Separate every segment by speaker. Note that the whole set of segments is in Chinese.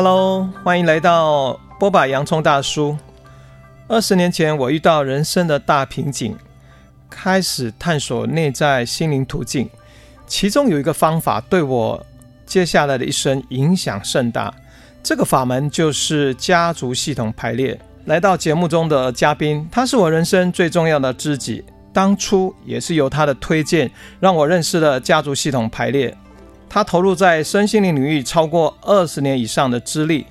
Speaker 1: Hello，欢迎来到波把洋葱大叔。二十年前，我遇到人生的大瓶颈，开始探索内在心灵途径。其中有一个方法对我接下来的一生影响甚大。这个法门就是家族系统排列。来到节目中的嘉宾，他是我人生最重要的知己。当初也是由他的推荐，让我认识了家族系统排列。他投入在身心灵领域超过二十年以上的资历，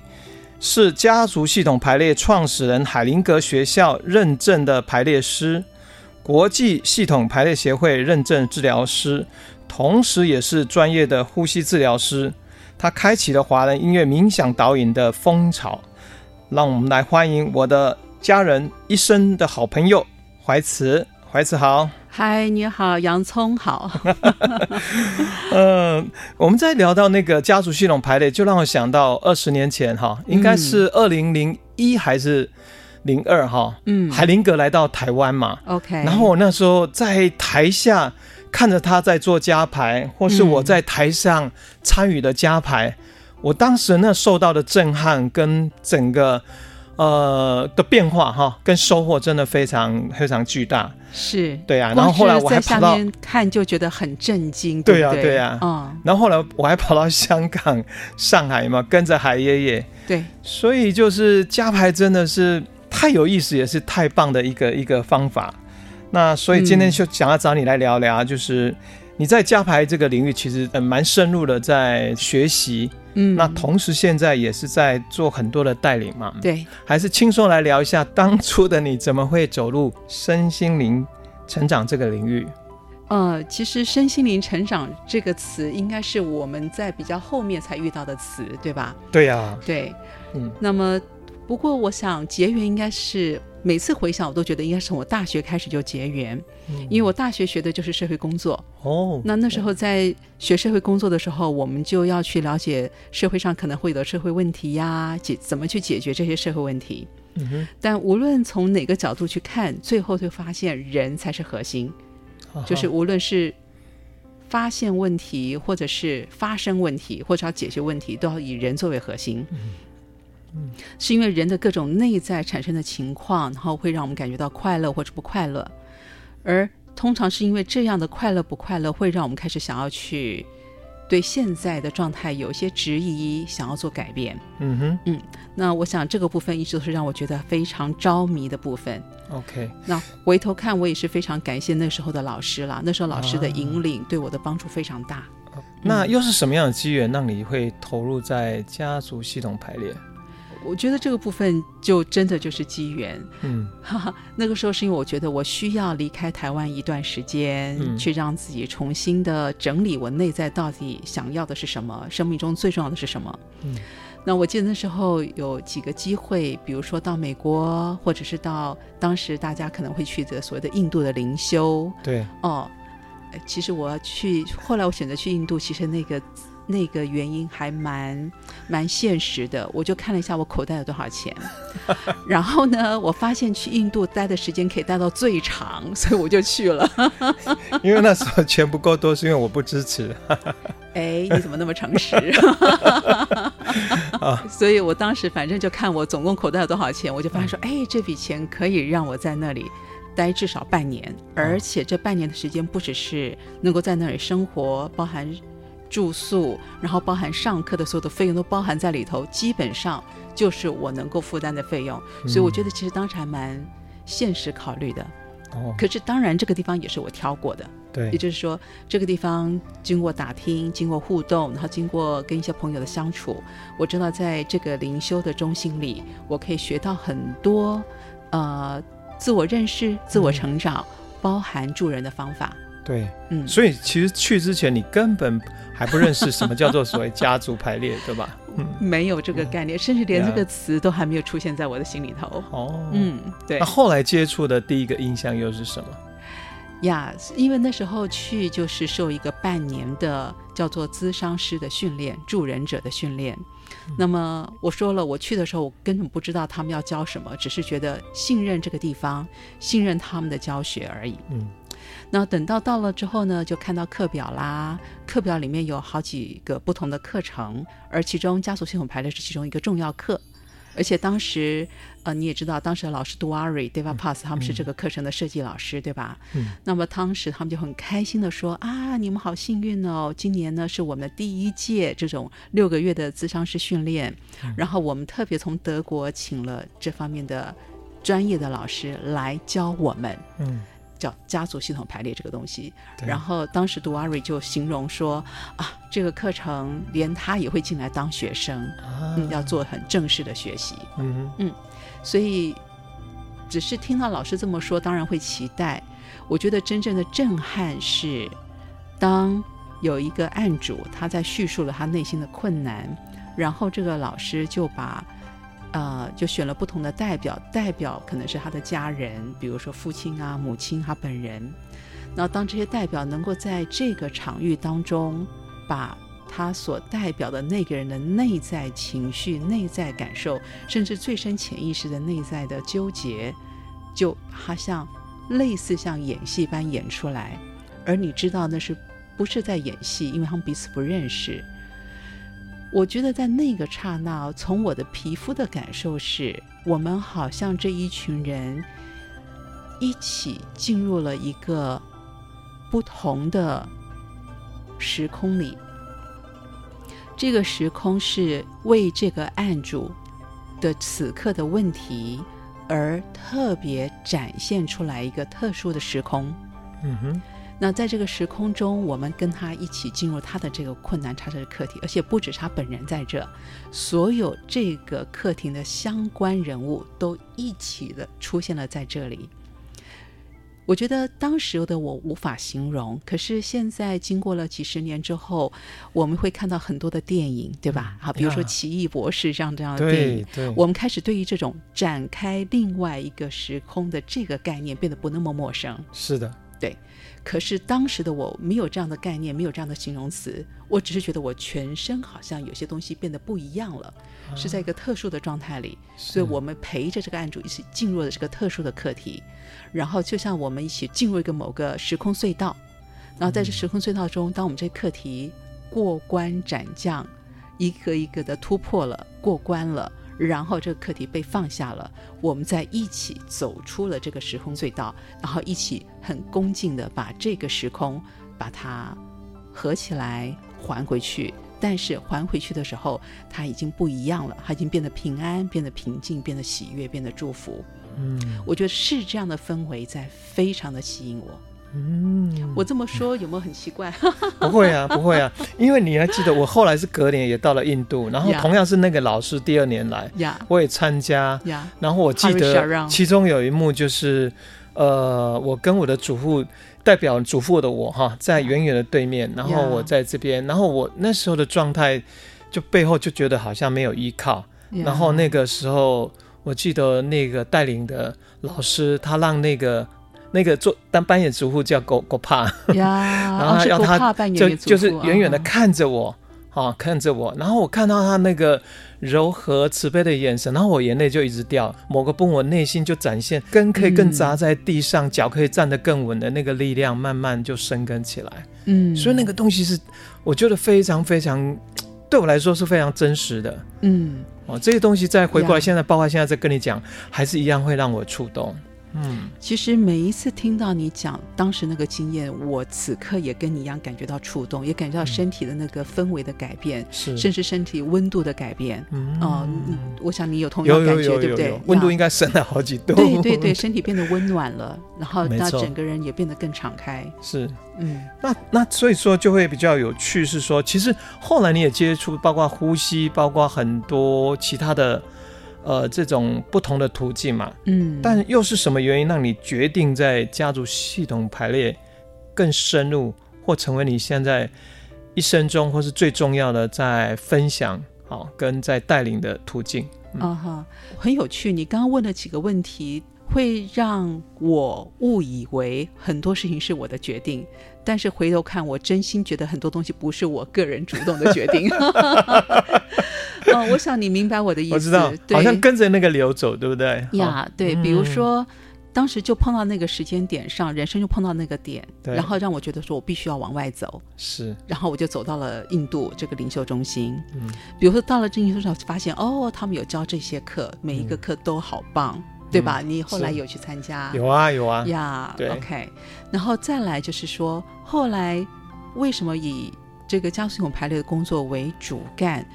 Speaker 1: 是家族系统排列创始人海灵格学校认证的排列师，国际系统排列协会认证治疗师，同时也是专业的呼吸治疗师。他开启了华人音乐冥想导引的风潮。让我们来欢迎我的家人，一生的好朋友怀慈。怀慈好，
Speaker 2: 嗨，你好，洋葱好。
Speaker 1: 嗯，我们在聊到那个家族系统排列，就让我想到二十年前哈，应该是二零零一还是零二哈？嗯，海林格来到台湾嘛
Speaker 2: ，OK。
Speaker 1: 然后我那时候在台下看着他在做家排，或是我在台上参与的家排，嗯、我当时那受到的震撼跟整个。呃的变化哈，跟收获真的非常非常巨大。
Speaker 2: 是，
Speaker 1: 对啊。然后后来我还跑到
Speaker 2: 看就觉得很震惊。
Speaker 1: 对啊，对啊。嗯。然后后来我还跑到香港、上海嘛，跟着海爷爷。
Speaker 2: 对。
Speaker 1: 所以就是加牌真的是太有意思，也是太棒的一个一个方法。那所以今天就想要找你来聊聊，就是。你在加牌这个领域其实呃蛮深入的在学习，嗯，那同时现在也是在做很多的带领嘛，
Speaker 2: 对，
Speaker 1: 还是轻松来聊一下当初的你怎么会走入身心灵成长这个领域？
Speaker 2: 呃，其实身心灵成长这个词应该是我们在比较后面才遇到的词，对吧？
Speaker 1: 对呀、啊，
Speaker 2: 对，嗯，那么不过我想结缘应该是。每次回想，我都觉得应该是从我大学开始就结缘，嗯，因为我大学学的就是社会工作。哦，那那时候在学社会工作的时候，我们就要去了解社会上可能会有的社会问题呀，解怎么去解决这些社会问题。但无论从哪个角度去看，最后就发现人才是核心，哦，就是无论是发现问题，或者是发生问题，或者要解决问题，都要以人作为核心。嗯嗯，是因为人的各种内在产生的情况，然后会让我们感觉到快乐或者不快乐，而通常是因为这样的快乐不快乐，会让我们开始想要去对现在的状态有一些质疑，想要做改变。嗯哼，嗯，那我想这个部分一直都是让我觉得非常着迷的部分。
Speaker 1: OK，
Speaker 2: 那回头看，我也是非常感谢那时候的老师啦，那时候老师的引领对我的帮助非常大。
Speaker 1: 啊，那又是什么样的机缘让你会投入在家族系统排列？
Speaker 2: 我觉得这个部分就真的就是机缘，嗯，哈哈，那个时候是因为我觉得我需要离开台湾一段时间，嗯，去让自己重新的整理我内在到底想要的是什么，生命中最重要的是什么。嗯，那我记得那时候有几个机会，比如说到美国，或者是到当时大家可能会去的所谓的印度的灵修。
Speaker 1: 对，
Speaker 2: 哦，其实我要去，后来我选择去印度，其实那个。那个原因还蛮蛮现实的，我就看了一下我口袋有多少钱，然后呢，我发现去印度待的时间可以待到最长，所以我就去了。
Speaker 1: 因为那时候钱不够多，是因为我不支持。
Speaker 2: 哎，你怎么那么诚实？所以我当时反正就看我总共口袋有多少钱，我就发现说，哎，这笔钱可以让我在那里待至少半年，而且这半年的时间不只是能够在那里生活，包含。住宿，然后包含上课的所有的费用都包含在里头，基本上就是我能够负担的费用，嗯、所以我觉得其实当时还蛮现实考虑的。哦，可是当然这个地方也是我挑过的，
Speaker 1: 对，
Speaker 2: 也就是说这个地方经过打听、经过互动，然后经过跟一些朋友的相处，我知道在这个灵修的中心里，我可以学到很多呃自我认识、自我成长，嗯、包含助人的方法。
Speaker 1: 对，嗯，所以其实去之前你根本还不认识什么叫做所谓家族排列，对吧？
Speaker 2: 嗯，没有这个概念，甚至连这个词都还没有出现在我的心里头。
Speaker 1: 哦，
Speaker 2: 嗯，对。
Speaker 1: 那后来接触的第一个印象又是什么？
Speaker 2: 呀，因为那时候去就是受一个半年的叫做咨商师的训练，助人者的训练。嗯。那么我说了，我去的时候我根本不知道他们要教什么，只是觉得信任这个地方，信任他们的教学而已。嗯。那等到到了之后呢，就看到课表啦，课表里面有好几个不同的课程，而其中家族系统排列是其中一个重要课。而且当时，呃，你也知道，当时的老师杜阿瑞、Deva Pass 他们是这个课程的设计老师，嗯、对吧？嗯。那么当时他们就很开心的说：“啊，你们好幸运哦！今年呢是我们的第一届这种六个月的咨商师训练，嗯、然后我们特别从德国请了这方面的专业的老师来教我们。”嗯。叫家族系统排列这个东西，然后当时杜阿瑞就形容说啊，这个课程连他也会进来当学生，啊、嗯，要做很正式的学习，嗯嗯，所以只是听到老师这么说，当然会期待。我觉得真正的震撼是，当有一个案主他在叙述了他内心的困难，然后这个老师就把。呃，就选了不同的代表，代表可能是他的家人，比如说父亲啊、母亲他本人。那当这些代表能够在这个场域当中，把他所代表的那个人的内在情绪、内在感受，甚至最深潜意识的内在的纠结，就好像类似像演戏般演出来。而你知道那是不是在演戏？因为他们彼此不认识。我觉得在那个刹那，从我的皮肤的感受是，我们好像这一群人一起进入了一个不同的时空里。这个时空是为这个案主的此刻的问题而特别展现出来一个特殊的时空。嗯哼。那在这个时空中，我们跟他一起进入他的这个困难，他的课题，而且不止他本人在这，所有这个课题的相关人物都一起的出现了在这里。我觉得当时的我无法形容，可是现在经过了几十年之后，我们会看到很多的电影，对吧？好，比如说《奇异博士》这样这样的电影，对，我们开始对于这种展开另外一个时空的这个概念变得不那么陌生。
Speaker 1: 是的。
Speaker 2: 对，可是当时的我没有这样的概念，没有这样的形容词，我只是觉得我全身好像有些东西变得不一样了，啊、是在一个特殊的状态里，所以我们陪着这个案主一起进入了这个特殊的课题，然后就像我们一起进入一个某个时空隧道，然后在这时空隧道中，嗯、当我们这课题过关斩将，一个一个的突破了，过关了。然后这个课题被放下了，我们再一起走出了这个时空隧道，然后一起很恭敬的把这个时空把它合起来还回去。但是还回去的时候，它已经不一样了，它已经变得平安，变得平静，变得喜悦，变得祝福。嗯，我觉得是这样的氛围在非常的吸引我。嗯，我这么说有没有很奇怪？
Speaker 1: 不会啊，不会啊，因为你还记得我后来是隔年也到了印度，然后同样是那个老师第二年来.我也参加.然后我记得其中有一幕就是，呃，我跟我的祖父代表祖父的我哈，在远远的对面，然后我在这边，然后我那时候的状态就背后就觉得好像没有依靠.然后那个时候我记得那个带领的老师他让那个。那个做当扮演主妇叫狗狗帕，然后要他就就是远远的看着我，啊，看着我，然后我看到他那个柔和慈悲的眼神，然后我眼泪就一直掉。某个部分我内心就展现根可以更扎在地上，脚可以站得更稳的那个力量，慢慢就生根起来。嗯，所以那个东西是我觉得非常非常对我来说是非常真实的。嗯，哦，这些东西再回过来，现在包括现在在跟你讲，还是一样会让我触动。
Speaker 2: 嗯，其实每一次听到你讲当时那个经验，我此刻也跟你一样感觉到触动，也感觉到身体的那个氛围的改变，是、嗯，甚至身体温度的改变。嗯，哦、呃，我想你有同样的感觉，对不对？
Speaker 1: 温度应该升了好几度。
Speaker 2: 对对对，身体变得温暖了，然后那整个人也变得更敞开。
Speaker 1: 是，嗯，那那所以说就会比较有趣，是说其实后来你也接触，包括呼吸，包括很多其他的。呃，这种不同的途径嘛，嗯，但又是什么原因让你决定在家族系统排列更深入，或成为你现在一生中或是最重要的在分享，好，跟在带领的途径？
Speaker 2: 啊哈，很有趣。你刚刚问了几个问题，会让我误以为很多事情是我的决定。但是回头看，我真心觉得很多东西不是我个人主动的决定。哦，我想你明白我的意思。
Speaker 1: 我知道，好像跟着那个流走，对不对？
Speaker 2: 呀，对，比如说，当时就碰到那个时间点上，人生就碰到那个点，然后让我觉得说我必须要往外走。
Speaker 1: 是，
Speaker 2: 然后我就走到了印度这个领袖中心。嗯，比如说到了这灵修中心，发现哦，他们有教这些课，每一个课都好棒，嗯、对吧？你后来有去参加？
Speaker 1: 有啊，有啊。
Speaker 2: 呀、
Speaker 1: yeah，对
Speaker 2: ，OK。然后再来就是说，后来为什么以这个加速系统排列的工作为主干？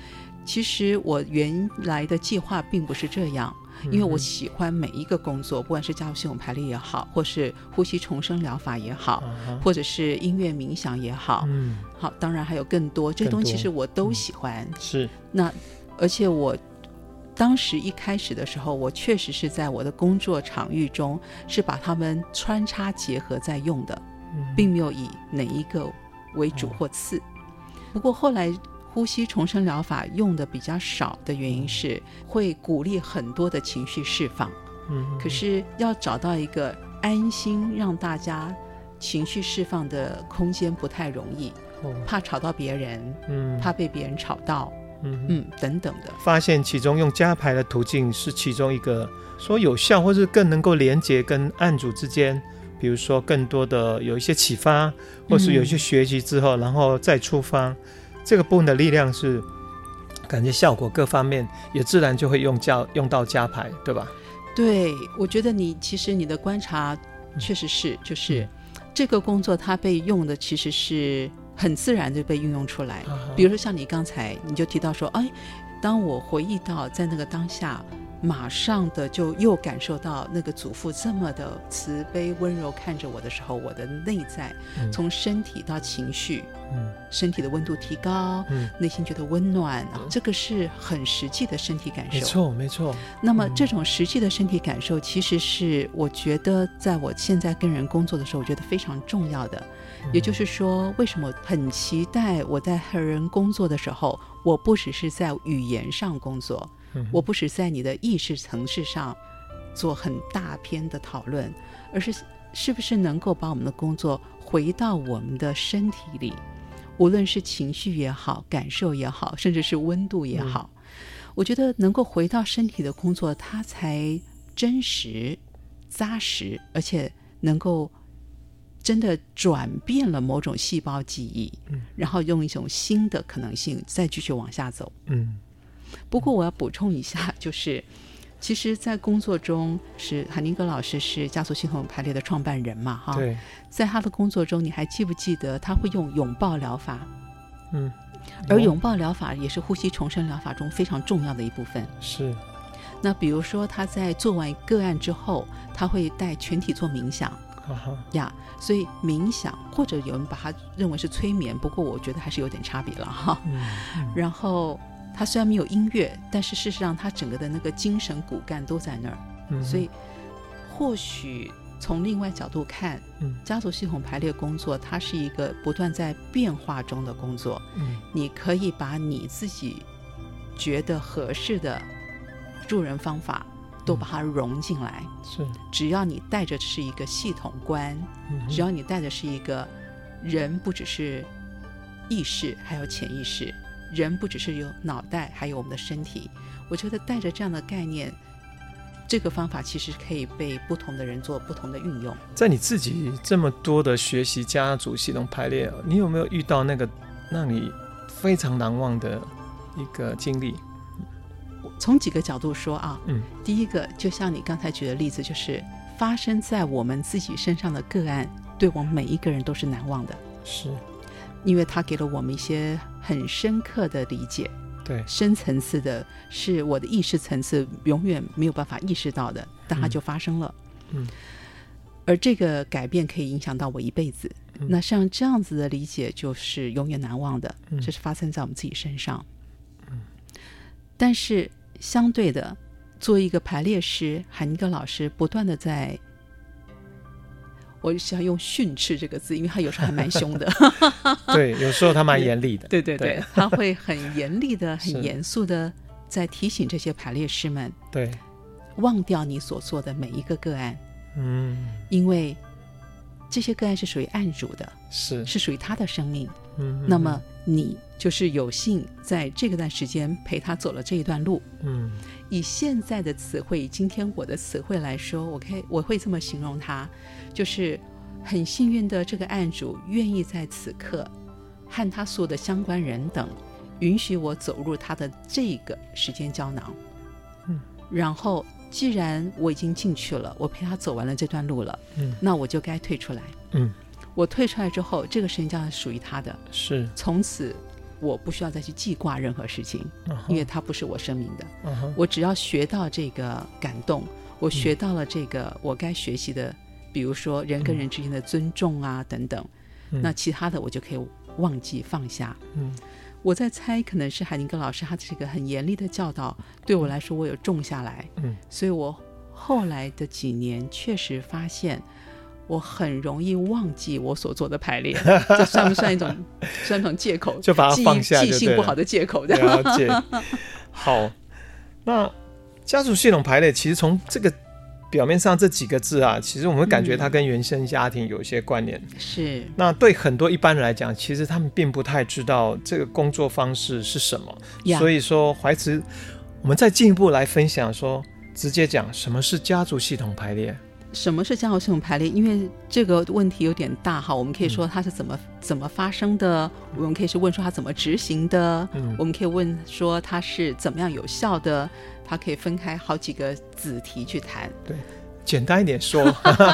Speaker 2: 其实我原来的计划并不是这样。因为我喜欢每一个工作，不管是加速系统排列也好，或是呼吸重生疗法也好，或者是音乐冥想也好，嗯，好，当然还有更多这些东西，其实我都喜欢。
Speaker 1: 嗯、是
Speaker 2: 那，而且我当时一开始的时候，我确实是在我的工作场域中是把它们穿插结合在用的，并没有以哪一个为主或次。不过后来。呼吸重生疗法用的比较少的原因是会鼓励很多的情绪释放，嗯，可是要找到一个安心让大家情绪释放的空间不太容易，怕吵到别人，嗯，怕被别人吵到，嗯嗯等等的。
Speaker 1: 发现其中用加牌的途径是其中一个说有效，或是更能够连接跟案主之间，比如说更多的有一些启发，或是有一些学习之后，然后再出发。这个部分的力量是，感觉效果各方面也自然就会用教用到加牌，对吧？
Speaker 2: 对，我觉得你其实你的观察确实是，就是、嗯、这个工作它被用的其实是很自然就被运用出来。啊、比如说像你刚才你就提到说，哎，当我回忆到在那个当下。马上的就又感受到那个祖父这么的慈悲温柔看着我的时候，我的内在从身体到情绪，嗯，身体的温度提高，嗯，内心觉得温暖，啊，这个是很实际的身体感受。
Speaker 1: 没错，没错。
Speaker 2: 那么这种实际的身体感受，其实是我觉得在我现在跟人工作的时候，我觉得非常重要的。也就是说，为什么很期待我在和人工作的时候，我不只是在语言上工作。我不是在你的意识层次上做很大篇的讨论，而是是不是能够把我们的工作回到我们的身体里，无论是情绪也好，感受也好，甚至是温度也好，嗯、我觉得能够回到身体的工作，它才真实、扎实，而且能够真的转变了某种细胞记忆，嗯，然后用一种新的可能性再继续往下走，嗯。不过我要补充一下，就是，其实，在工作中，是海宁格老师是加速系统排列的创办人嘛，哈。
Speaker 1: 对。
Speaker 2: 在他的工作中，你还记不记得他会用拥抱疗法？嗯。而拥抱疗法也是呼吸重生疗法中非常重要的一部分。
Speaker 1: 是。
Speaker 2: 那比如说他在做完个案之后，他会带全体做冥想。呀，所以冥想或者有人把它认为是催眠，不过我觉得还是有点差别了哈。嗯。然后。他虽然没有音乐，但是事实上他整个的那个精神骨干都在那儿，嗯、所以或许从另外角度看，嗯，家族系统排列工作，它是一个不断在变化中的工作。嗯，你可以把你自己觉得合适的助人方法都把它融进来，是、嗯，只要你带着是一个系统观，嗯，只要你带的是一个人，不只是意识，还有潜意识。人不只是有脑袋，还有我们的身体。我觉得带着这样的概念，这个方法其实可以被不同的人做不同的运用。
Speaker 1: 在你自己这么多的学习家族系统排列，你有没有遇到那个让你非常难忘的一个经历？
Speaker 2: 从几个角度说啊，嗯，第一个就像你刚才举的例子，就是发生在我们自己身上的个案，对我们每一个人都是难忘的。
Speaker 1: 是。
Speaker 2: 因为它给了我们一些很深刻的理解，
Speaker 1: 对，
Speaker 2: 深层次的，是我的意识层次永远没有办法意识到的，但它就发生了。嗯，而这个改变可以影响到我一辈子。嗯，那像这样子的理解，就是永远难忘的。这是发生在我们自己身上。嗯，但是相对的，作为一个排列师，海尼格老师不断的在。我是要用训斥这个字，因为他有时候还蛮凶的。
Speaker 1: 对，有时候他蛮严厉的。
Speaker 2: 对对对，对他会很严厉的、很严肃的在提醒这些排列师们：
Speaker 1: 对，
Speaker 2: 忘掉你所做的每一个个案。
Speaker 1: 嗯，
Speaker 2: 因为这些个案是属于案主的，
Speaker 1: 是
Speaker 2: 是属于他的生命。嗯，那么你就是有幸在这个段时间陪他走了这一段路。
Speaker 1: 嗯，
Speaker 2: 以现在的词汇，今天我的词汇来说，我可以我会这么形容他，就是很幸运的这个案主愿意在此刻和他所有的相关人等，允许我走入他的这个时间胶囊。
Speaker 1: 嗯，
Speaker 2: 然后既然我已经进去了，我陪他走完了这段路了，
Speaker 1: 嗯，
Speaker 2: 那我就该退出来。
Speaker 1: 嗯，
Speaker 2: 我退出来之后，这个时间胶囊属于他的，
Speaker 1: 是
Speaker 2: 从此。我不需要再去记挂任何事情，uh. 因为它不是我生命的。
Speaker 1: Uh.
Speaker 2: 我只要学到这个感动，我学到了这个我该学习的，嗯、比如说人跟人之间的尊重啊、嗯、等等、嗯。那其他的我就可以忘记放下。
Speaker 1: 嗯，
Speaker 2: 我在猜，可能是海宁格老师他这个很严厉的教导，对我来说我有种下来。
Speaker 1: 嗯，
Speaker 2: 所以我后来的几年确实发现。我很容易忘记我所做的排列，这算不算一种 算一种借口？
Speaker 1: 就把它放下
Speaker 2: 记性不好的借口。
Speaker 1: 了解。好，那家族系统排列其实从这个表面上这几个字啊，其实我们感觉它跟原生家庭有一些关联。
Speaker 2: 是、嗯。
Speaker 1: 那对很多一般人来讲，其实他们并不太知道这个工作方式是什么。所以说，怀慈，我们再进一步来分享说，直接讲什么是家族系统排列。
Speaker 2: 什么是家族系统排列？因为这个问题有点大哈，我们可以说它是怎么、嗯、怎么发生的，我们可以是问说它怎么执行的，
Speaker 1: 嗯，
Speaker 2: 我们可以问说它是怎么样有效的，它可以分开好几个子题去谈。
Speaker 1: 对，简单一点说，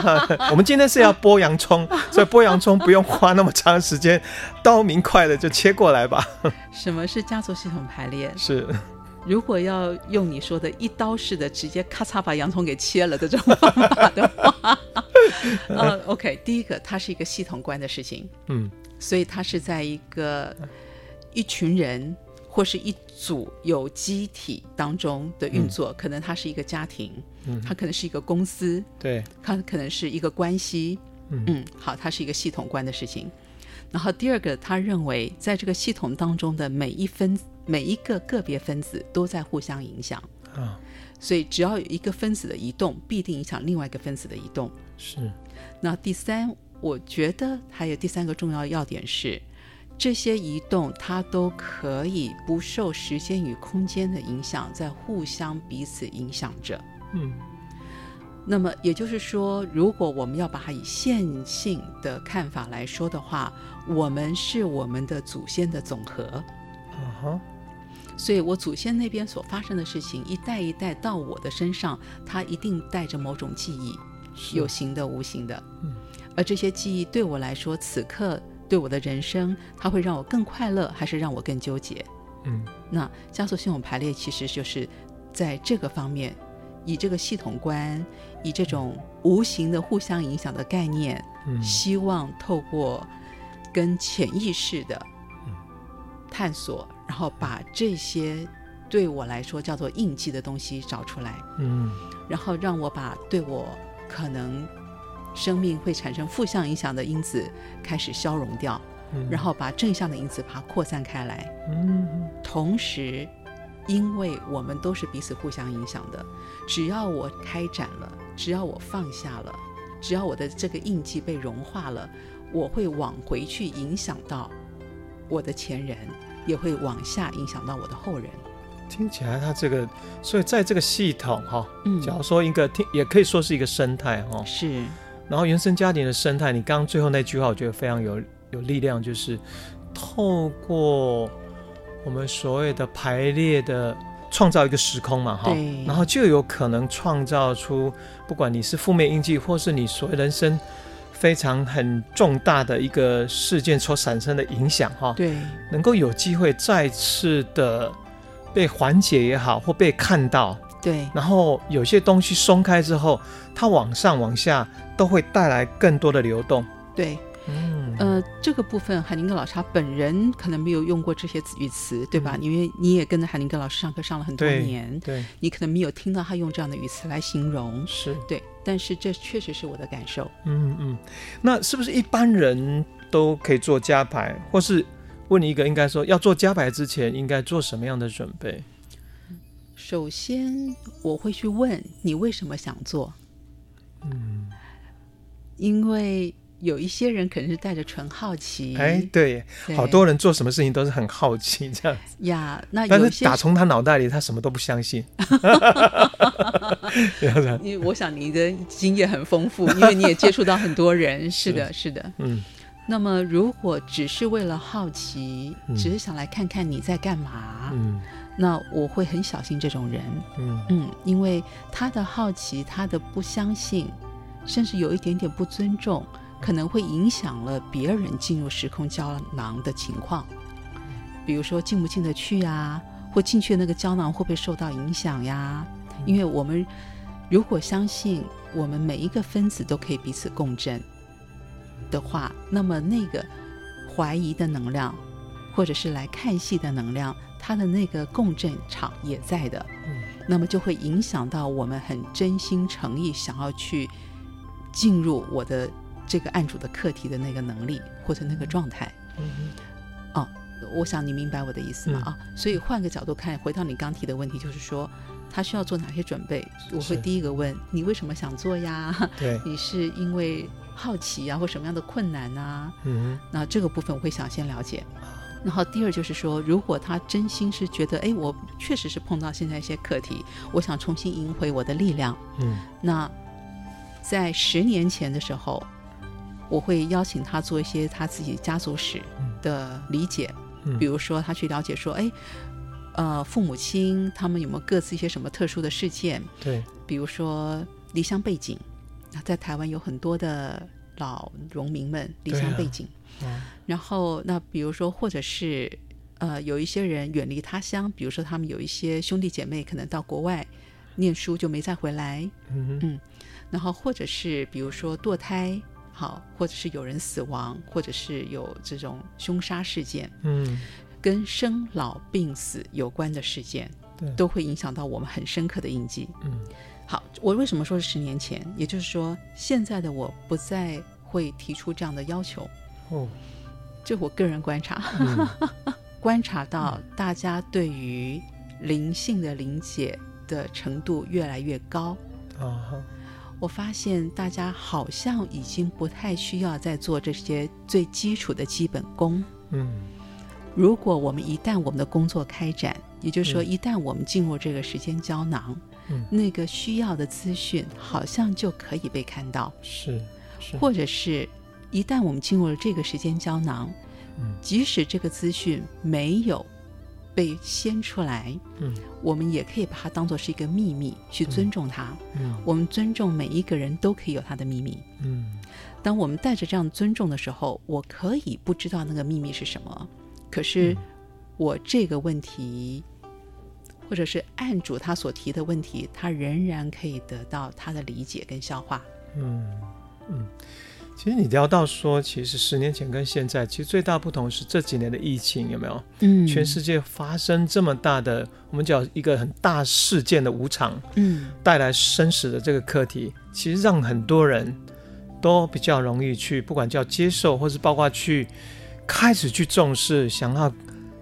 Speaker 1: 我们今天是要剥洋葱，所以剥洋葱不用花那么长时间，刀明快的就切过来吧。
Speaker 2: 什么是家族系统排列？
Speaker 1: 是。
Speaker 2: 如果要用你说的一刀式的直接咔嚓把洋葱给切了的这种方法的话，呃，OK，第一个它是一个系统观的事情，
Speaker 1: 嗯，
Speaker 2: 所以它是在一个一群人或是一组有机体当中的运作，嗯，可能它是一个家庭，
Speaker 1: 嗯，
Speaker 2: 它可能是一个公司，
Speaker 1: 对，
Speaker 2: 它可能是一个关系，
Speaker 1: 嗯，
Speaker 2: 嗯，好，它是一个系统观的事情。然后第二个，他认为在这个系统当中的每一分每一个个别分子都在互相影响
Speaker 1: 啊，
Speaker 2: 所以只要有一个分子的移动，必定影响另外一个分子的移动。
Speaker 1: 是。
Speaker 2: 那第三，我觉得还有第三个重要要点是，这些移动它都可以不受时间与空间的影响，在互相彼此影响着。
Speaker 1: 嗯。
Speaker 2: 那么也就是说，如果我们要把它以线性的看法来说的话，我们是我们的祖先的总和。
Speaker 1: Uh -huh.
Speaker 2: 所以我祖先那边所发生的事情，一代一代到我的身上，它一定带着某种记忆，有形的、无形的。
Speaker 1: 嗯。
Speaker 2: 而这些记忆对我来说，此刻对我的人生，它会让我更快乐，还是让我更纠结？
Speaker 1: 嗯。
Speaker 2: 那加速系统排列其实就是在这个方面。以这个系统观，以这种无形的互相影响的概念，
Speaker 1: 嗯，
Speaker 2: 希望透过跟潜意识的探索，嗯，然后把这些对我来说叫做印记的东西找出来，
Speaker 1: 嗯，
Speaker 2: 然后让我把对我可能生命会产生负向影响的因子开始消融掉，
Speaker 1: 嗯，
Speaker 2: 然后把正向的因子把它扩散开来，
Speaker 1: 嗯，
Speaker 2: 同时。因为我们都是彼此互相影响的，只要我开展了，只要我放下了，只要我的这个印记被融化了，我会往回去影响到我的前人，也会往下影响到我的后人。
Speaker 1: 听起来，它这个，所以在这个系统哈，
Speaker 2: 嗯，
Speaker 1: 假如说一个听，也可以说是一个生态哈，
Speaker 2: 是。
Speaker 1: 然后原生家庭的生态，你刚刚最后那句话，我觉得非常有有力量，就是透过。我们所谓的排列的创造一个时空嘛，哈，然后就有可能创造出，不管你是负面印记，或是你所谓人生非常很重大的一个事件所产生的影响，哈，
Speaker 2: 对，
Speaker 1: 能够有机会再次的被缓解也好，或被看到，
Speaker 2: 对，
Speaker 1: 然后有些东西松开之后，它往上往下都会带来更多的流动，
Speaker 2: 对。
Speaker 1: 嗯，
Speaker 2: 呃，这个部分海宁格老师他本人可能没有用过这些语词，对吧？嗯、因为你也跟着海宁格老师上课上了很多年，
Speaker 1: 对，对
Speaker 2: 你可能没有听到他用这样的语词来形容，
Speaker 1: 是
Speaker 2: 对。但是这确实是我的感受。
Speaker 1: 嗯嗯，那是不是一般人都可以做加牌？或是问你一个，应该说要做加牌之前应该做什么样的准备？
Speaker 2: 首先我会去问你为什么想做？
Speaker 1: 嗯，
Speaker 2: 因为。有一些人可能是带着纯好奇，
Speaker 1: 哎，对，对好多人做什么事情都是很好奇这样子
Speaker 2: 呀。那
Speaker 1: 但是打从他脑袋里，他什么都不相信。
Speaker 2: 因为我想你的经验很丰富，因为你也接触到很多人。是的，是，是的，嗯。那么如果只是为了好奇，嗯、只是想来看看你在干嘛，嗯，那我会很小心这种人，嗯嗯，因为他的好奇，他的不相信，甚至有一点点不尊重。可能会影响了别人进入时空胶囊的情况，比如说进不进得去呀，或进去的那个胶囊会不会受到影响呀？因为我们如果相信我们每一个分子都可以彼此共振的话，那么那个怀疑的能量，或者是来看戏的能量，它的那个共振场也在的，那么就会影响到我们很真心诚意想要去进入我的。这个案主的课题的那个能力或者那个状态，嗯哼，哦，我想你明白我的意思吗？啊、所以换个角度看，回到你刚提的问题，就是说他需要做哪些准备？我会第一个问你为什么想做呀？对，你是因为好奇呀，或什么样的困难啊？嗯，那这个部分我会想先了解。然后第二就是说，如果他真心是觉得，哎，我确实是碰到现在一些课题，我想重新赢回我的力量。嗯，那在十年前的时候。我会邀请他做一些他自己家族史的理解，比如说他去了解说，哎，呃，父母亲他们有没有各自一些什么特殊的事件？对，比如说离乡背景，在台湾有很多的老农民们离乡背景，啊。嗯、然后那比如说或者是呃有一些人远离他乡，比如说他们有一些兄弟姐妹可能到国外念书就没再回来，嗯，嗯，然后或者是比如说堕胎。好，或者是有人死亡，或者是有这种凶杀事件，嗯，跟生老病死有关的事件，对，都会影响到我们很深刻的印记。嗯，好，我为什么说是十年前？也就是说，现在的我不再会提出这样的要求。哦，这我个人观察，嗯、观察到大家对于灵性的理解的程度越来越高。啊我发现大家好像已经不太需要再做这些最基础的基本功。嗯，如果我们一旦我们的工作开展，也就是说，一旦我们进入这个时间胶囊，嗯，那个需要的资讯好像就可以被看到。是，是，或者是一旦我们进入了这个时间胶囊，嗯，即使这个资讯没有。被掀出来，嗯，我们也可以把它当做是一个秘密去尊重它。嗯，我们尊重每一个人都可以有他的秘密。嗯，当我们带着这样尊重的时候，我可以不知道那个秘密是什么，可是我这个问题，或者是案主他所提的问题，他仍然可以得到他的理解跟消化。嗯嗯。其实你聊到说，其实十年前跟现在，其实最大不同是这几年的疫情有没有？嗯，全世界发生这么大的，我们叫一个很大事件的无常，嗯，带来生死的这个课题，其实让很多人都比较容易去，不管叫接受，或是包括去开始去重视，想要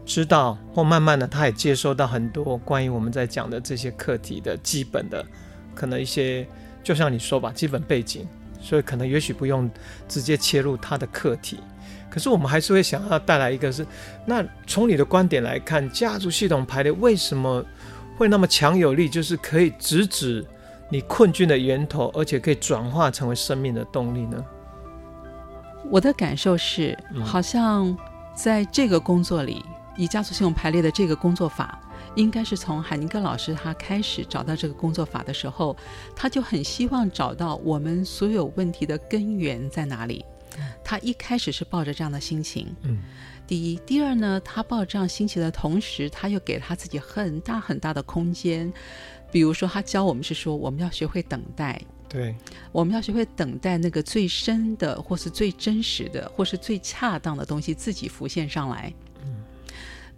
Speaker 2: 知道，或慢慢的他也接收到很多关于我们在讲的这些课题的基本的，可能一些，就像你说吧，基本背景。所以可能也许不用直接切入他的课题，可是我们还是会想要带来一个是，那从你的观点来看，家族系统排列为什么会那么强有力？就是可以直指你困境的源头，而且可以转化成为生命的动力呢？我的感受是，好像在这个工作里，以家族系统排列的这个工作法。应该是从海尼根老师他开始找到这个工作法的时候，他就很希望找到我们所有问题的根源在哪里。他一开始是抱着这样的心情，嗯，第一，第二呢，他抱着这样心情的同时，他又给他自己很大很大的空间。比如说，他教我们是说，我们要学会等待，对，我们要学会等待那个最深的，或是最真实的，或是最恰当的东西自己浮现上来。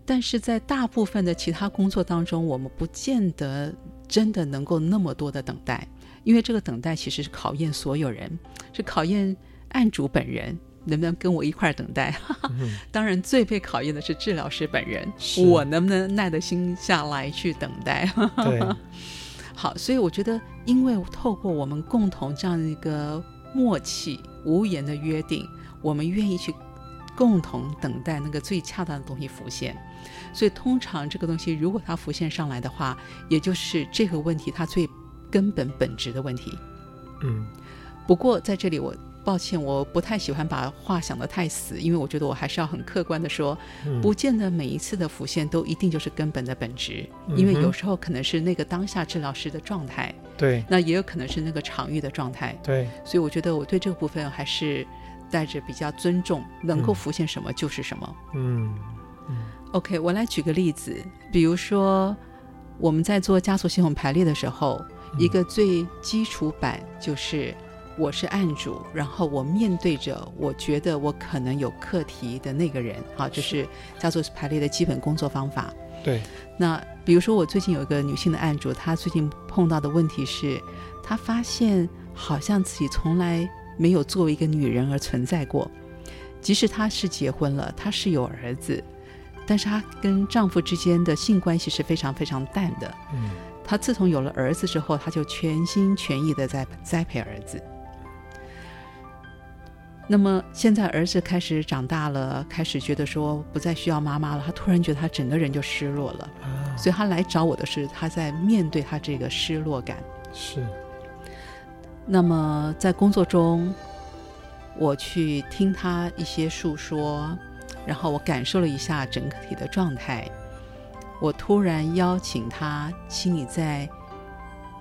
Speaker 2: 但是在大部分的其他工作当中，我们不见得真的能够那么多的等待，因为这个等待其实是考验所有人，是考验案主本人能不能跟我一块儿等待。嗯、当然，最被考验的是治疗师本人，我能不能耐得心下来去等待。对，好，所以我觉得，因为透过我们共同这样一个默契无言的约定，我们愿意去共同等待那个最恰当的东西浮现。所以，通常这个东西如果它浮现上来的话，也就是这个问题它最根本本质的问题。
Speaker 1: 嗯。
Speaker 2: 不过在这里我。抱歉，我不太喜欢把话想得太死，因为我觉得我还是要很客观的说，嗯、不见得每一次的浮现都一定就是根本的本质，嗯、因为有时候可能是那个当下治疗师的状态，
Speaker 1: 对，
Speaker 2: 那也有可能是那个场域的状态，
Speaker 1: 对，
Speaker 2: 所以我觉得我对这个部分还是带着比较尊重，能够浮现什么就是什么，
Speaker 1: 嗯，
Speaker 2: 嗯，OK，我来举个例子，比如说我们在做家族系统排列的时候，嗯、一个最基础版就是。我是案主，然后我面对着我觉得我可能有课题的那个人，好，这是家族排列的基本工作方法。
Speaker 1: 对。
Speaker 2: 那比如说，我最近有一个女性的案主，她最近碰到的问题是，她发现好像自己从来没有作为一个女人而存在过，即使她是结婚了，她是有儿子，但是她跟丈夫之间的性关系是非常非常淡的。
Speaker 1: 嗯。
Speaker 2: 她自从有了儿子之后，她就全心全意的在栽培儿子。那么现在儿子开始长大了，开始觉得说不再需要妈妈了，他突然觉得他整个人就失落了，啊、所以他来找我的是他在面对他这个失落感。
Speaker 1: 是。
Speaker 2: 那么在工作中，我去听他一些诉说，然后我感受了一下整个体的状态，我突然邀请他，请你再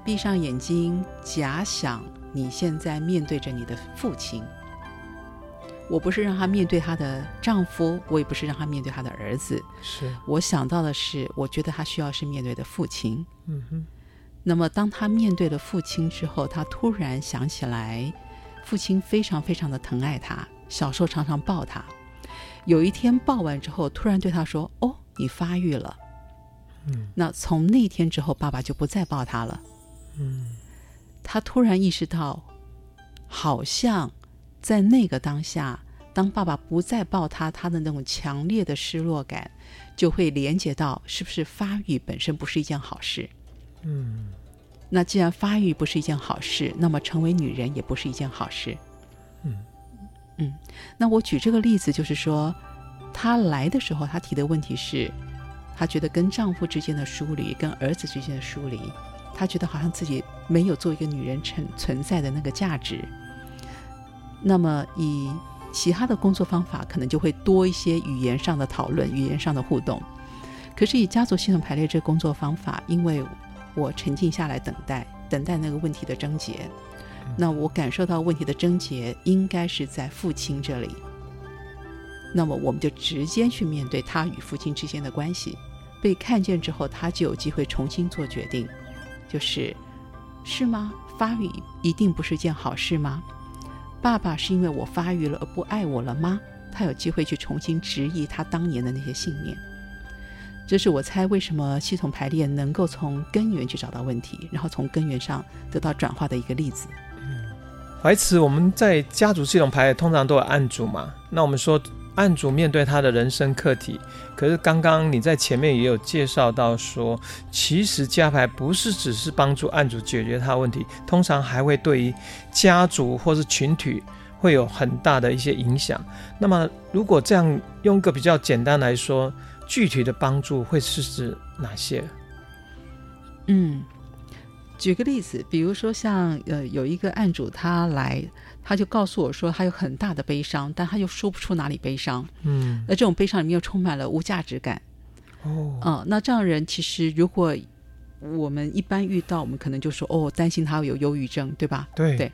Speaker 2: 闭上眼睛，假想你现在面对着你的父亲。我不是让她面对她的丈夫，我也不是让她面对她的儿子。
Speaker 1: 是
Speaker 2: 我想到的是，我觉得她需要是面对的父亲。
Speaker 1: 嗯哼。
Speaker 2: 那么，当她面对了父亲之后，她突然想起来，父亲非常非常的疼爱她，小时候常常抱她。有一天抱完之后，突然对他说：“哦，你发育了。”
Speaker 1: 嗯。
Speaker 2: 那从那天之后，爸爸就不再抱他了。
Speaker 1: 嗯。
Speaker 2: 她突然意识到，好像。在那个当下，当爸爸不再抱他，他的那种强烈的失落感，就会连接到是不是发育本身不是一件好事？
Speaker 1: 嗯，
Speaker 2: 那既然发育不是一件好事，那么成为女人也不是一件好事。
Speaker 1: 嗯
Speaker 2: 嗯，那我举这个例子，就是说，她来的时候，她提的问题是，她觉得跟丈夫之间的疏离，跟儿子之间的疏离，她觉得好像自己没有做一个女人存存在的那个价值。那么，以其他的工作方法，可能就会多一些语言上的讨论、语言上的互动。可是，以家族系统排列这工作方法，因为我沉静下来等待，等待那个问题的症结。那我感受到问题的症结应该是在父亲这里。那么，我们就直接去面对他与父亲之间的关系。被看见之后，他就有机会重新做决定，就是是吗？发育一定不是件好事吗？爸爸是因为我发育了而不爱我了吗？他有机会去重新质疑他当年的那些信念。这是我猜为什么系统排列能够从根源去找到问题，然后从根源上得到转化的一个例子。
Speaker 1: 嗯，怀慈，我们在家族系统排通常都有案主嘛？那我们说。案主面对他的人生课题，可是刚刚你在前面也有介绍到说，其实家排不是只是帮助案主解决他的问题，通常还会对于家族或是群体会有很大的一些影响。那么，如果这样用个比较简单来说，具体的帮助会是指哪些？
Speaker 2: 嗯，举个例子，比如说像呃有一个案主他来。他就告诉我说，他有很大的悲伤，但他又说不出哪里悲伤。
Speaker 1: 嗯，
Speaker 2: 那这种悲伤里面又充满了无价值感。
Speaker 1: 哦，
Speaker 2: 嗯，那这样人其实，如果我们一般遇到，我们可能就说，哦，担心他有忧郁症，对吧？
Speaker 1: 对
Speaker 2: 对。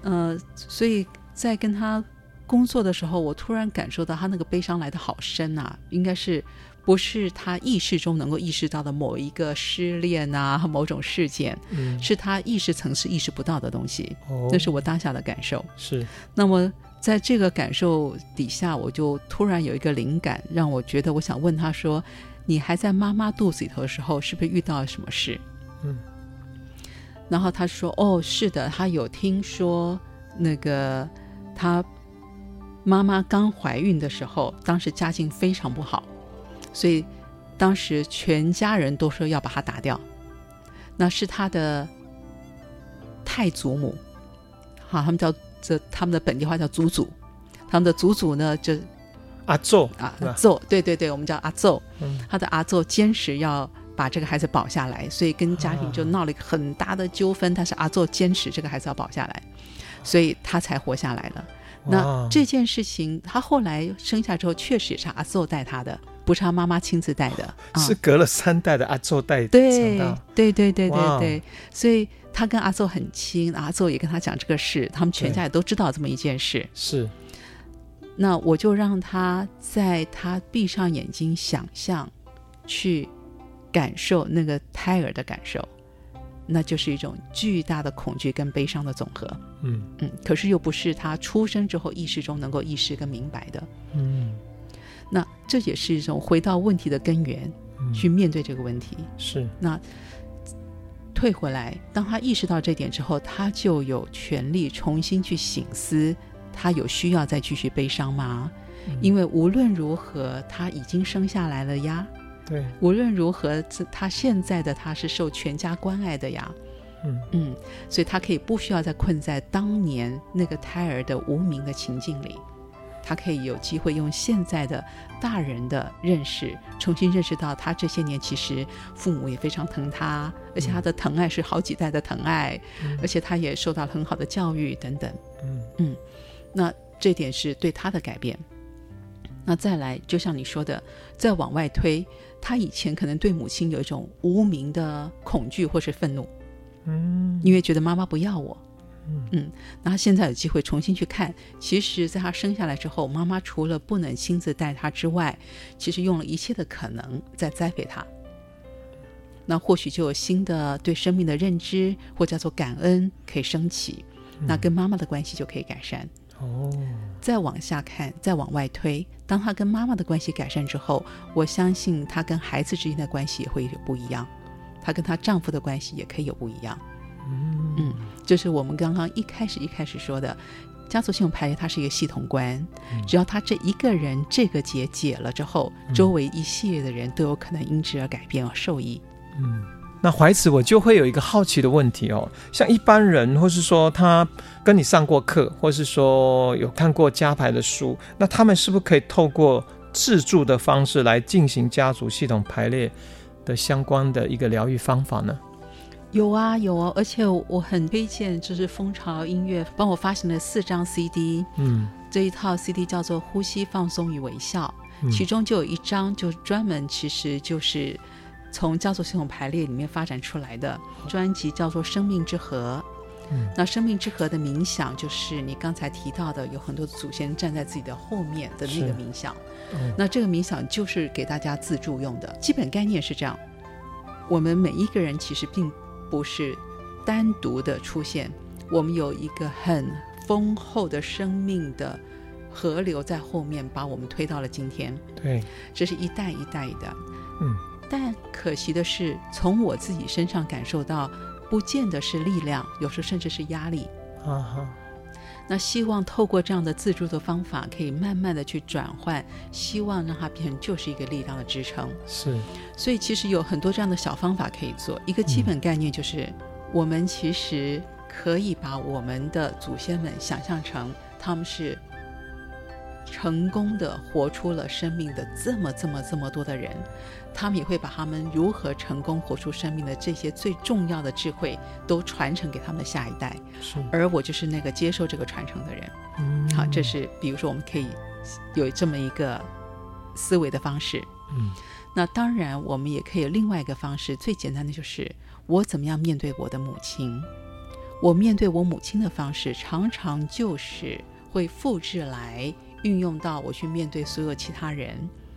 Speaker 2: 呃，所以在跟他工作的时候，我突然感受到他那个悲伤来的好深啊，应该是。不是他意识中能够意识到的某一个失恋啊，某种事件，
Speaker 1: 嗯，
Speaker 2: 是他意识层次意识不到的东西。
Speaker 1: 哦，
Speaker 2: 那是我当下的感受。
Speaker 1: 是。
Speaker 2: 那么在这个感受底下，我就突然有一个灵感，让我觉得我想问他说：“你还在妈妈肚子里头的时候，是不是遇到了什么事？”
Speaker 1: 嗯。
Speaker 2: 然后他说：“哦，是的，他有听说那个他妈妈刚怀孕的时候，当时家境非常不好。”所以，当时全家人都说要把他打掉，那是他的太祖母，好，他们叫这他们的本地话叫祖祖，他们的祖祖呢就
Speaker 1: 阿奏
Speaker 2: 啊，阿祖，对对对，我们叫阿奏。嗯，他的阿奏坚持要把这个孩子保下来，所以跟家庭就闹了一个很大的纠纷。啊、但是阿奏坚持这个孩子要保下来，所以他才活下来了。那这件事情，他后来生下之后，确实也是阿奏带他的，不是他妈妈亲自带的，
Speaker 1: 是隔了三代的阿宙带。
Speaker 2: 对对对对对对，所以他跟阿宙很亲，阿宙也跟他讲这个事，他们全家也都知道这么一件事。
Speaker 1: 是。
Speaker 2: 那我就让他在他闭上眼睛想象，去感受那个胎儿的感受，那就是一种巨大的恐惧跟悲伤的总和。嗯嗯，可是又不是他出生之后意识中能够意识跟明白的。嗯，那这也是一种回到问题的根源，嗯、去面对这个问题。
Speaker 1: 是。
Speaker 2: 那退回来，当他意识到这点之后，他就有权利重新去醒思。他有需要再继续悲伤吗？嗯、因为无论如何，他已经生下来了呀。
Speaker 1: 对，
Speaker 2: 无论如何，他现在的他是受全家关爱的呀。嗯嗯，所以他可以不需要再困在当年那个胎儿的无名的情境里，他可以有机会用现在的大人的认识，重新认识到他这些年其实父母也非常疼他，而且他的疼爱是好几代的疼爱，嗯、而且他也受到了很好的教育等等。嗯嗯。那这点是对他的改变。那再来，就像你说的，再往外推，他以前可能对母亲有一种无名的恐惧或是愤怒，嗯，因为觉得妈妈不要我，嗯嗯。那他现在有机会重新去看，其实在他生下来之后，妈妈除了不能亲自带他之外，其实用了一切的可能在栽培他。那或许就有新的对生命的认知，或叫做感恩可以升起，那跟妈妈的关系就可以改善。哦，再往下看，再往外推，当他跟妈妈的关系改善之后，我相信他跟孩子之间的关系也会有不一样，他跟他丈夫的关系也可以有不一样。嗯嗯，就是我们刚刚一开始一开始说的，家族系统排列它是一个系统观，嗯、只要他这一个人这个结解了之后，周围一系列的人都有可能因之而改变而受益。
Speaker 1: 嗯。那怀慈，我就会有一个好奇的问题哦，像一般人，或是说他跟你上过课，或是说有看过家排的书，那他们是不是可以透过自助的方式来进行家族系统排列的相关的一个疗愈方法呢？
Speaker 2: 有啊，有啊，而且我很推荐，就是蜂巢音乐帮我发行了四张 CD，嗯，这一套 CD 叫做《呼吸放松与微笑》，嗯，其中就有一张就专门其实就是。从家族系统排列里面发展出来的专辑叫做《生命之河》，嗯，那《生命之河》的冥想就是你刚才提到的，有很多祖先站在自己的后面的那个冥想。嗯，那这个冥想就是给大家自助用的，基本概念是这样：我们每一个人其实并不是单独的出现，我们有一个很丰厚的生命的河流在后面把我们推到了今天。
Speaker 1: 对，
Speaker 2: 这是一代一代的，嗯。但可惜的是，从我自己身上感受到，不见得是力量，有时候甚至是压力。啊哈。那希望透过这样的自助的方法，可以慢慢的去转换，希望让它变成就是一个力量的支撑。
Speaker 1: 是。
Speaker 2: 所以其实有很多这样的小方法可以做。一个基本概念就是，嗯、我们其实可以把我们的祖先们想象成他们是。成功的活出了生命的这么这么这么多的人，他们也会把他们如何成功活出生命的这些最重要的智慧都传承给他们的下一代。是，而我就是那个接受这个传承的人。嗯，好，这是比如说我们可以有这么一个思维的方式。嗯，那当然我们也可以有另外一个方式，最简单的就是我怎么样面对我的母亲。我面对我母亲的方式，常常就是会复制来。运用到我去面对所有其他人，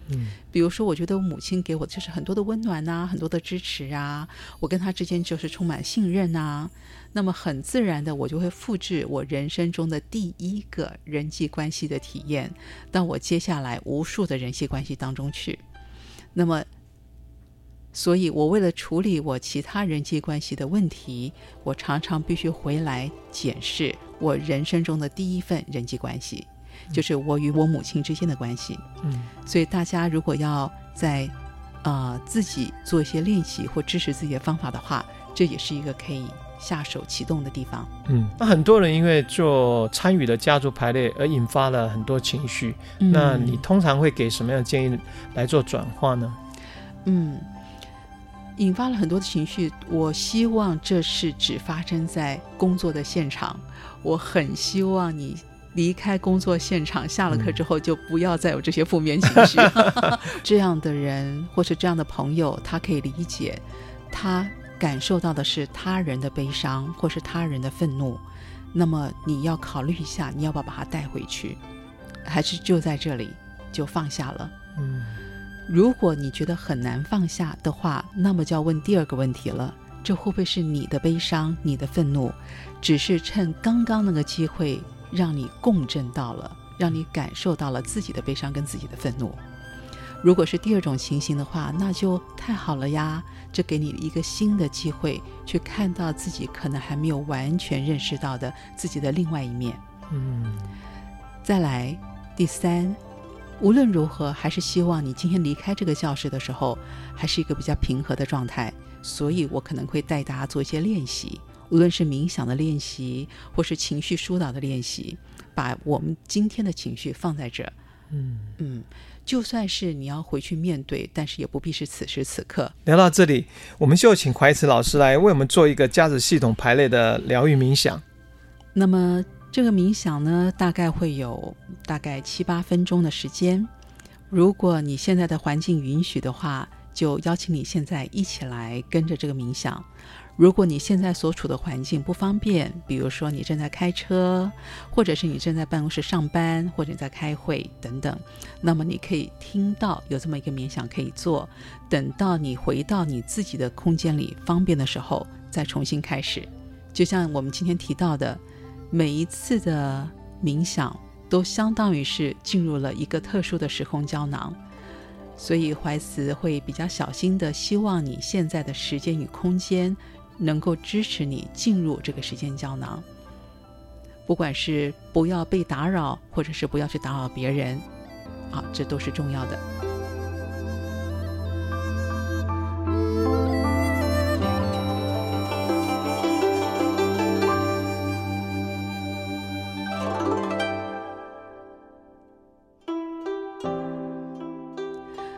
Speaker 2: 嗯，比如说，我觉得我母亲给我就是很多的温暖呐、啊，很多的支持啊，我跟她之间就是充满信任呐、啊，那么很自然的，我就会复制我人生中的第一个人际关系的体验，到我接下来无数的人际关系当中去。那么，所以我为了处理我其他人际关系的问题，我常常必须回来检视我人生中的第一份人际关系。就是我与我母亲之间的关系，嗯，所以大家如果要在，呃，自己做一些练习或支持自己的方法的话，这也是一个可以下手启动的地方。
Speaker 1: 嗯，那很多人因为做参与了家族排列而引发了很多情绪，嗯、那你通常会给什么样的建议来做转化呢？
Speaker 2: 嗯，引发了很多的情绪。我希望这是只发生在工作的现场。我很希望你离开工作现场，下了课之后就不要再有这些负面情绪。嗯、这样的人或是这样的朋友，他可以理解，他感受到的是他人的悲伤或是他人的愤怒。那么你要考虑一下，你要不要把他带回去，还是就在这里就放下了？嗯。如果你觉得很难放下的话，那么就要问第二个问题了：这会不会是你的悲伤、你的愤怒，只是趁刚刚那个机会让你共振到了，让你感受到了自己的悲伤跟自己的愤怒？如果是第二种情形的话，那就太好了呀！这给你一个新的机会，去看到自己可能还没有完全认识到的自己的另外一面。嗯，再来第三。无论如何，还是希望你今天离开这个教室的时候，还是一个比较平和的状态。所以我可能会带大家做一些练习，无论是冥想的练习，或是情绪疏导的练习，把我们今天的情绪放在这。嗯嗯，就算是你要回去面对，但是也不必是此时此刻。
Speaker 1: 聊到这里，我们就请怀慈老师来为我们做一个家子系统排列的疗愈冥想。
Speaker 2: 那么。这个冥想呢，大概会有大概七八分钟的时间。如果你现在的环境允许的话，就邀请你现在一起来跟着这个冥想。如果你现在所处的环境不方便，比如说你正在开车，或者是你正在办公室上班，或者你在开会等等，那么你可以听到有这么一个冥想可以做。等到你回到你自己的空间里方便的时候，再重新开始。就像我们今天提到的。每一次的冥想都相当于是进入了一个特殊的时空胶囊，所以怀慈会比较小心的，希望你现在的时间与空间能够支持你进入这个时间胶囊，不管是不要被打扰，或者是不要去打扰别人，啊，这都是重要的。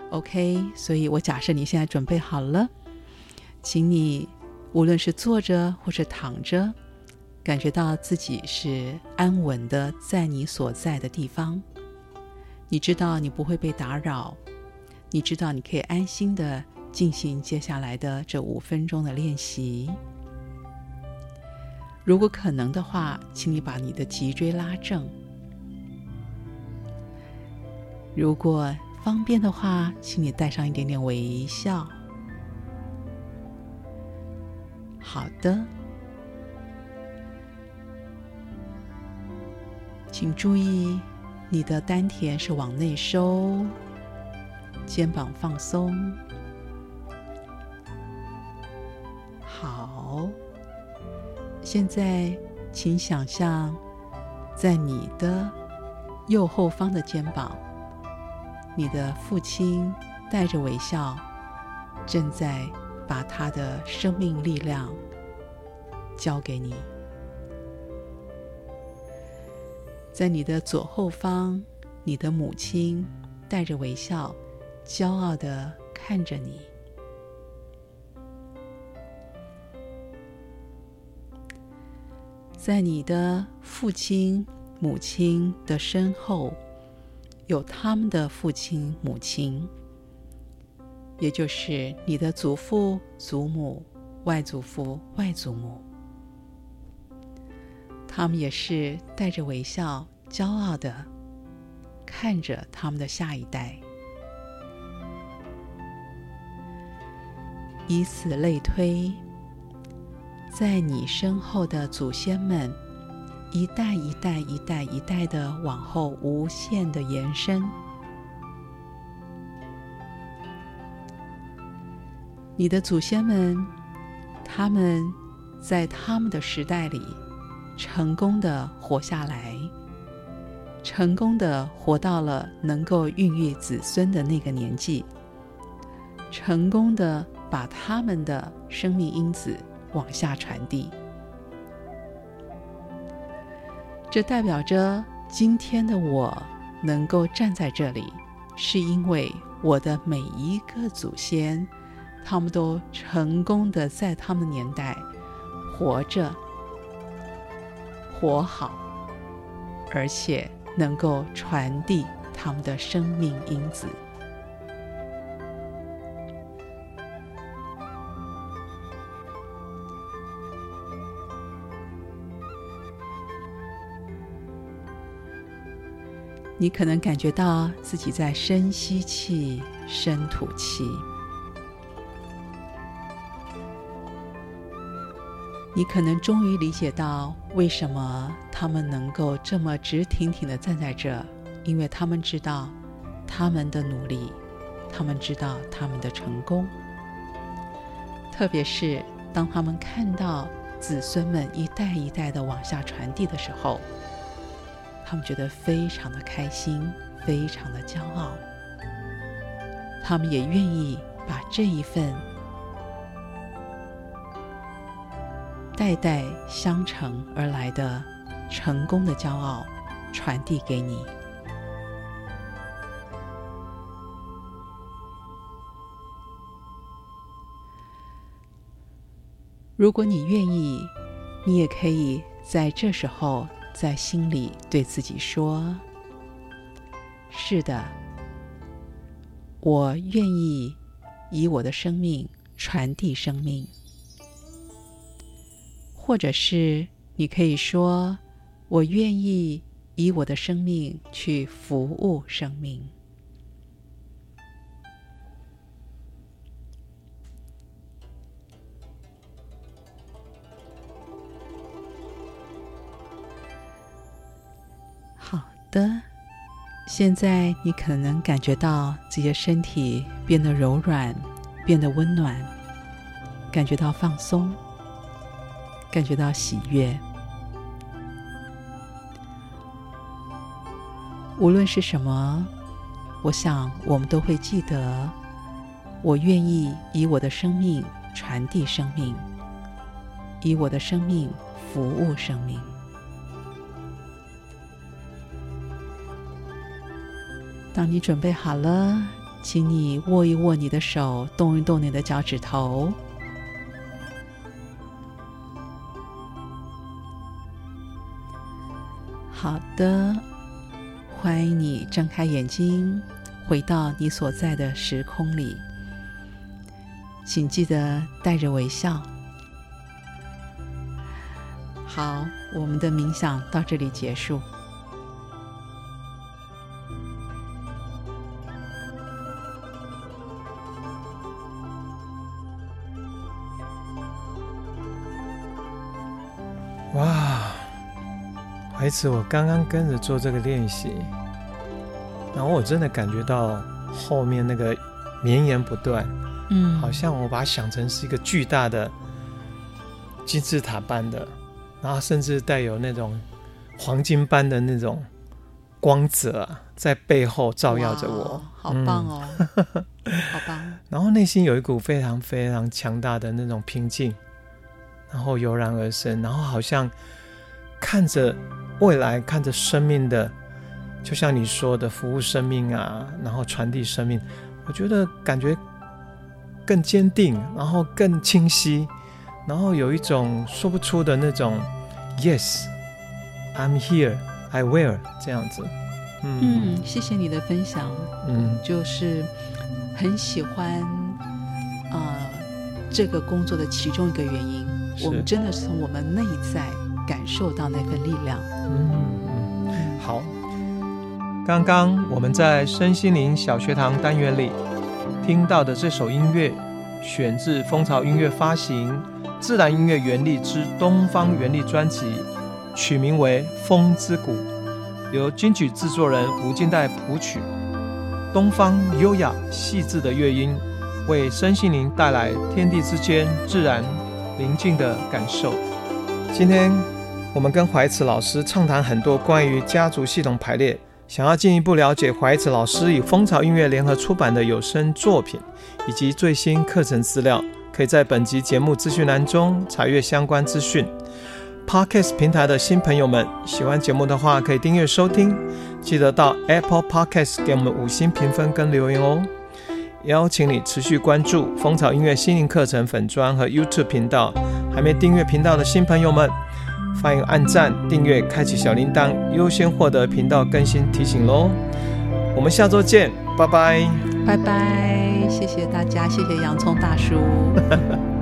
Speaker 2: OK，所以我假设你现在准备好了，请你无论是坐着或是躺着，感觉到自己是安稳的在你所在的地方。你知道你不会被打扰，你知道你可以安心的进行接下来的这五分钟的练习。如果可能的话，请你把你的脊椎拉正。如果方便的话，请你带上一点点微笑。好的，请注意你的丹田是往内收，肩膀放松。好，现在请想象在你的右后方的肩膀。你的父亲带着微笑，正在把他的生命力量交给你。在你的左后方，你的母亲带着微笑，骄傲的看着你。在你的父亲、母亲的身后。有他们的父亲、母亲，也就是你的祖父、祖母、外祖父、外祖母，他们也是带着微笑、骄傲的看着他们的下一代，以此类推，在你身后的祖先们。一代一代一代一代的往后无限的延伸，你的祖先们，他们在他们的时代里成功的活下来，成功的活到了能够孕育子孙的那个年纪，成功的把他们的生命因子往下传递。这代表着今天的我能够站在这里，是因为我的每一个祖先，他们都成功的在他们年代活着、活好，而且能够传递他们的生命因子。你可能感觉到自己在深吸气、深吐气。你可能终于理解到为什么他们能够这么直挺挺地站在这，因为他们知道他们的努力，他们知道他们的成功。特别是当他们看到子孙们一代一代的往下传递的时候。他们觉得非常的开心，非常的骄傲。他们也愿意把这一份代代相承而来的成功的骄傲传递给你。如果你愿意，你也可以在这时候。在心里对自己说：“是的，我愿意以我的生命传递生命。”或者是你可以说：“我愿意以我的生命去服务生命。”好的，现在你可能感觉到自己的身体变得柔软，变得温暖，感觉到放松，感觉到喜悦。无论是什么，我想我们都会记得，我愿意以我的生命传递生命，以我的生命服务生命。当你准备好了，请你握一握你的手，动一动你的脚趾头。的，欢迎你睁开眼睛，回到你所在的时空里。请记得带着微笑。好，我们的冥想到这里结束。
Speaker 1: 孩子，我刚刚跟着做这个练习，然后我真的感觉到后面那个绵延不断，嗯，好像我把它想成是一个巨大的金字塔般的，然后甚至带有那种黄金般的那种光泽在背后照耀着我，
Speaker 2: 好棒哦，嗯、好棒！
Speaker 1: 然后内心有一股非常非常强大的那种平静，然后油然而生，然后好像看着。未来看着生命的，就像你说的服务生命啊，然后传递生命，我觉得感觉更坚定，然后更清晰，然后有一种说不出的那种 Yes，I'm here, I will 这样子。
Speaker 2: 嗯，嗯，谢谢你的分享。嗯，就是很喜欢啊、呃、这个工作的其中一个原因，我们真的是从我们内在。感受到那份力量。
Speaker 1: 嗯，好。刚刚我们在身心灵小学堂单元里听到的这首音乐，选自蜂巢音乐发行《自然音乐原力之东方原力》专辑，取名为《风之谷》，由金曲制作人吴金代谱曲。东方优雅细致的乐音，为身心灵带来天地之间自然宁静的感受。今天。我们跟怀慈老师畅谈很多关于家族系统排列。想要进一步了解怀慈老师与蜂巢音乐联合出版的有声作品以及最新课程资料，可以在本集节目资讯栏中查阅相关资讯。Podcast 平台的新朋友们，喜欢节目的话可以订阅收听，记得到 Apple Podcast 给我们五星评分跟留言哦。邀请你持续关注蜂巢音乐心灵课程粉专和 YouTube 频道，还没订阅频道的新朋友们，欢迎按赞、订阅、开启小铃铛，优先获得频道更新提醒喽。我们下周见，拜拜，
Speaker 2: 拜拜，谢谢大家，谢谢洋葱大叔。